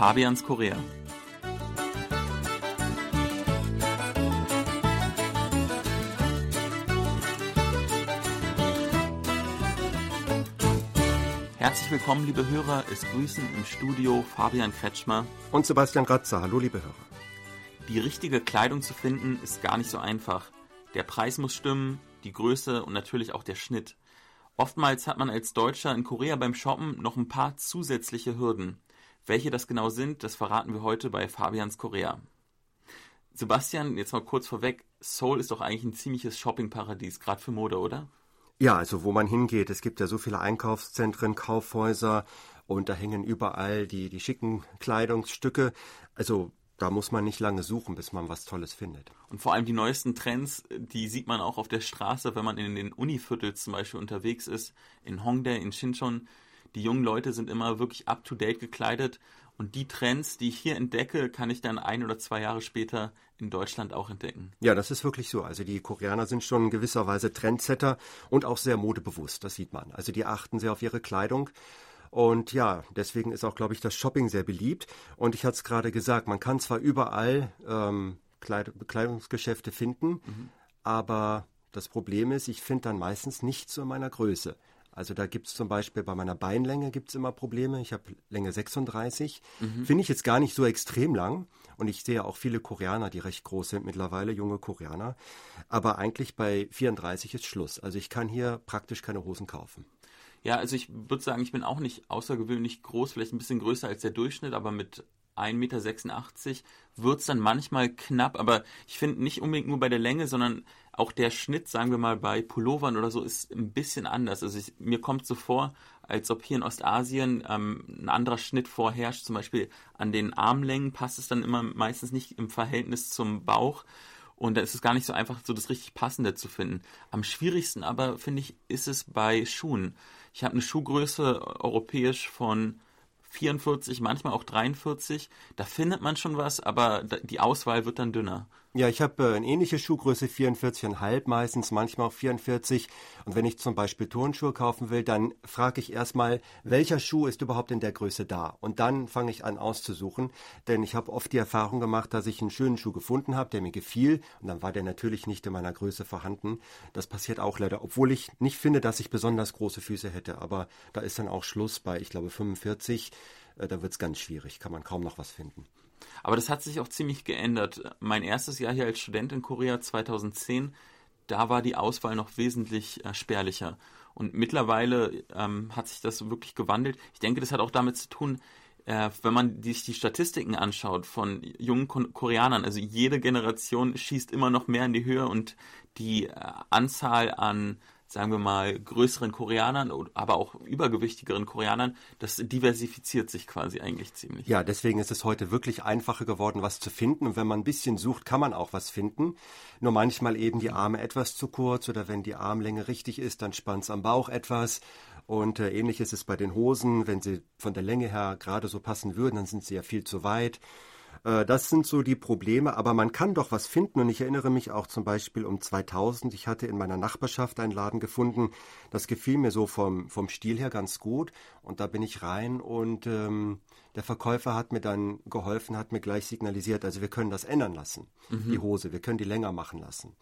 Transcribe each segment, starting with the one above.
Fabians Korea. Herzlich willkommen, liebe Hörer. Es grüßen im Studio Fabian Kretschmer und Sebastian Ratzer. Hallo, liebe Hörer. Die richtige Kleidung zu finden ist gar nicht so einfach. Der Preis muss stimmen, die Größe und natürlich auch der Schnitt. Oftmals hat man als Deutscher in Korea beim Shoppen noch ein paar zusätzliche Hürden. Welche das genau sind, das verraten wir heute bei Fabians Korea. Sebastian, jetzt mal kurz vorweg, Seoul ist doch eigentlich ein ziemliches Shoppingparadies, gerade für Mode, oder? Ja, also wo man hingeht, es gibt ja so viele Einkaufszentren, Kaufhäuser und da hängen überall die, die schicken Kleidungsstücke. Also da muss man nicht lange suchen, bis man was Tolles findet. Und vor allem die neuesten Trends, die sieht man auch auf der Straße, wenn man in den Univiertel zum Beispiel unterwegs ist, in Hongdae, in Shincheon. Die jungen Leute sind immer wirklich up-to-date gekleidet und die Trends, die ich hier entdecke, kann ich dann ein oder zwei Jahre später in Deutschland auch entdecken. Ja, das ist wirklich so. Also die Koreaner sind schon in gewisser Weise Trendsetter und auch sehr modebewusst, das sieht man. Also die achten sehr auf ihre Kleidung. Und ja, deswegen ist auch, glaube ich, das Shopping sehr beliebt. Und ich hatte es gerade gesagt, man kann zwar überall ähm, Kleid Bekleidungsgeschäfte finden, mhm. aber das Problem ist, ich finde dann meistens nicht zu meiner Größe. Also da gibt es zum Beispiel bei meiner Beinlänge gibt es immer Probleme. Ich habe Länge 36. Mhm. Finde ich jetzt gar nicht so extrem lang. Und ich sehe auch viele Koreaner, die recht groß sind mittlerweile, junge Koreaner. Aber eigentlich bei 34 ist Schluss. Also ich kann hier praktisch keine Hosen kaufen. Ja, also ich würde sagen, ich bin auch nicht außergewöhnlich groß, vielleicht ein bisschen größer als der Durchschnitt, aber mit 1,86 Meter wird es dann manchmal knapp. Aber ich finde nicht unbedingt nur bei der Länge, sondern auch der Schnitt, sagen wir mal, bei Pullovern oder so ist ein bisschen anders. Also ich, mir kommt so vor, als ob hier in Ostasien ähm, ein anderer Schnitt vorherrscht. Zum Beispiel an den Armlängen passt es dann immer meistens nicht im Verhältnis zum Bauch. Und da ist es gar nicht so einfach, so das richtig Passende zu finden. Am schwierigsten aber, finde ich, ist es bei Schuhen. Ich habe eine Schuhgröße europäisch von 44, manchmal auch 43. Da findet man schon was, aber die Auswahl wird dann dünner. Ja, ich habe äh, eine ähnliche Schuhgröße, 44,5 meistens, manchmal auch 44. Und wenn ich zum Beispiel Turnschuhe kaufen will, dann frage ich erstmal, welcher Schuh ist überhaupt in der Größe da? Und dann fange ich an auszusuchen, denn ich habe oft die Erfahrung gemacht, dass ich einen schönen Schuh gefunden habe, der mir gefiel, und dann war der natürlich nicht in meiner Größe vorhanden. Das passiert auch leider, obwohl ich nicht finde, dass ich besonders große Füße hätte, aber da ist dann auch Schluss bei, ich glaube, 45. Äh, da wird es ganz schwierig, kann man kaum noch was finden. Aber das hat sich auch ziemlich geändert. Mein erstes Jahr hier als Student in Korea 2010, da war die Auswahl noch wesentlich äh, spärlicher. Und mittlerweile ähm, hat sich das wirklich gewandelt. Ich denke, das hat auch damit zu tun, äh, wenn man sich die Statistiken anschaut von jungen Koreanern, also jede Generation schießt immer noch mehr in die Höhe und die äh, Anzahl an sagen wir mal, größeren Koreanern, aber auch übergewichtigeren Koreanern, das diversifiziert sich quasi eigentlich ziemlich. Ja, deswegen ist es heute wirklich einfacher geworden, was zu finden. Und wenn man ein bisschen sucht, kann man auch was finden. Nur manchmal eben die Arme etwas zu kurz oder wenn die Armlänge richtig ist, dann spannt es am Bauch etwas. Und äh, ähnlich ist es bei den Hosen. Wenn sie von der Länge her gerade so passen würden, dann sind sie ja viel zu weit. Äh, das sind so die Probleme, aber man kann doch was finden. Und ich erinnere mich auch zum Beispiel um 2000, ich hatte in meiner Nachbarschaft einen Laden gefunden, das gefiel mir so vom, vom Stil her ganz gut. Und da bin ich rein und ähm, der Verkäufer hat mir dann geholfen, hat mir gleich signalisiert, also wir können das ändern lassen, mhm. die Hose, wir können die länger machen lassen.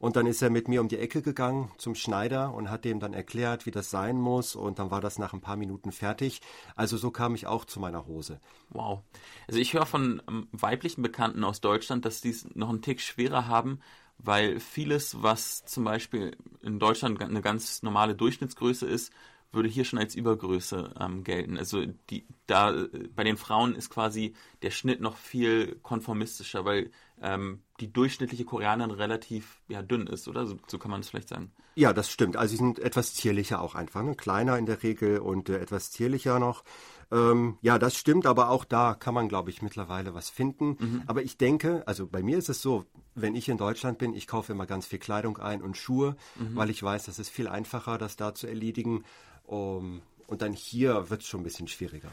Und dann ist er mit mir um die Ecke gegangen zum Schneider und hat dem dann erklärt, wie das sein muss. Und dann war das nach ein paar Minuten fertig. Also so kam ich auch zu meiner Hose. Wow. Also ich höre von ähm, weiblichen Bekannten aus Deutschland, dass die es noch einen Tick schwerer haben, weil vieles, was zum Beispiel in Deutschland eine ganz normale Durchschnittsgröße ist, würde hier schon als Übergröße ähm, gelten. Also die, da bei den Frauen ist quasi der Schnitt noch viel konformistischer, weil ähm, die durchschnittliche Koreanerin relativ ja, dünn ist, oder? So, so kann man es vielleicht sagen. Ja, das stimmt. Also sie sind etwas zierlicher auch einfach, ne? kleiner in der Regel und äh, etwas zierlicher noch. Ähm, ja, das stimmt, aber auch da kann man, glaube ich, mittlerweile was finden. Mhm. Aber ich denke, also bei mir ist es so, wenn ich in Deutschland bin, ich kaufe immer ganz viel Kleidung ein und Schuhe, mhm. weil ich weiß, das ist viel einfacher, das da zu erledigen. Um, und dann hier wird es schon ein bisschen schwieriger.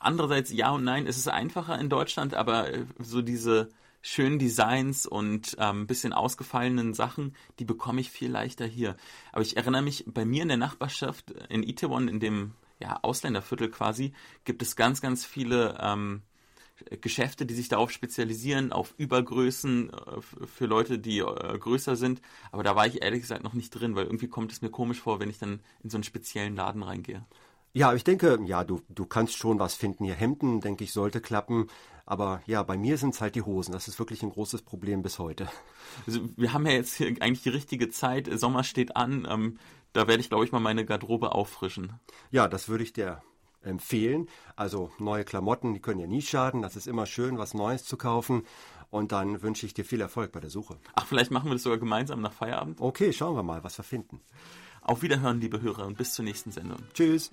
Andererseits ja und nein, es ist einfacher in Deutschland, aber äh, so diese schönen Designs und ein ähm, bisschen ausgefallenen Sachen, die bekomme ich viel leichter hier. Aber ich erinnere mich, bei mir in der Nachbarschaft in Itaewon, in dem ja, Ausländerviertel quasi, gibt es ganz, ganz viele ähm, Geschäfte, die sich darauf spezialisieren, auf Übergrößen äh, für Leute, die äh, größer sind. Aber da war ich ehrlich gesagt noch nicht drin, weil irgendwie kommt es mir komisch vor, wenn ich dann in so einen speziellen Laden reingehe. Ja, ich denke, ja, du, du kannst schon was finden. Hier Hemden, denke ich, sollte klappen. Aber ja, bei mir sind es halt die Hosen. Das ist wirklich ein großes Problem bis heute. Also wir haben ja jetzt hier eigentlich die richtige Zeit. Sommer steht an. Ähm, da werde ich, glaube ich, mal meine Garderobe auffrischen. Ja, das würde ich dir empfehlen. Also neue Klamotten, die können ja nie schaden. Das ist immer schön, was Neues zu kaufen. Und dann wünsche ich dir viel Erfolg bei der Suche. Ach, vielleicht machen wir das sogar gemeinsam nach Feierabend. Okay, schauen wir mal, was wir finden. Auf Wiederhören, liebe Hörer, und bis zur nächsten Sendung. Tschüss.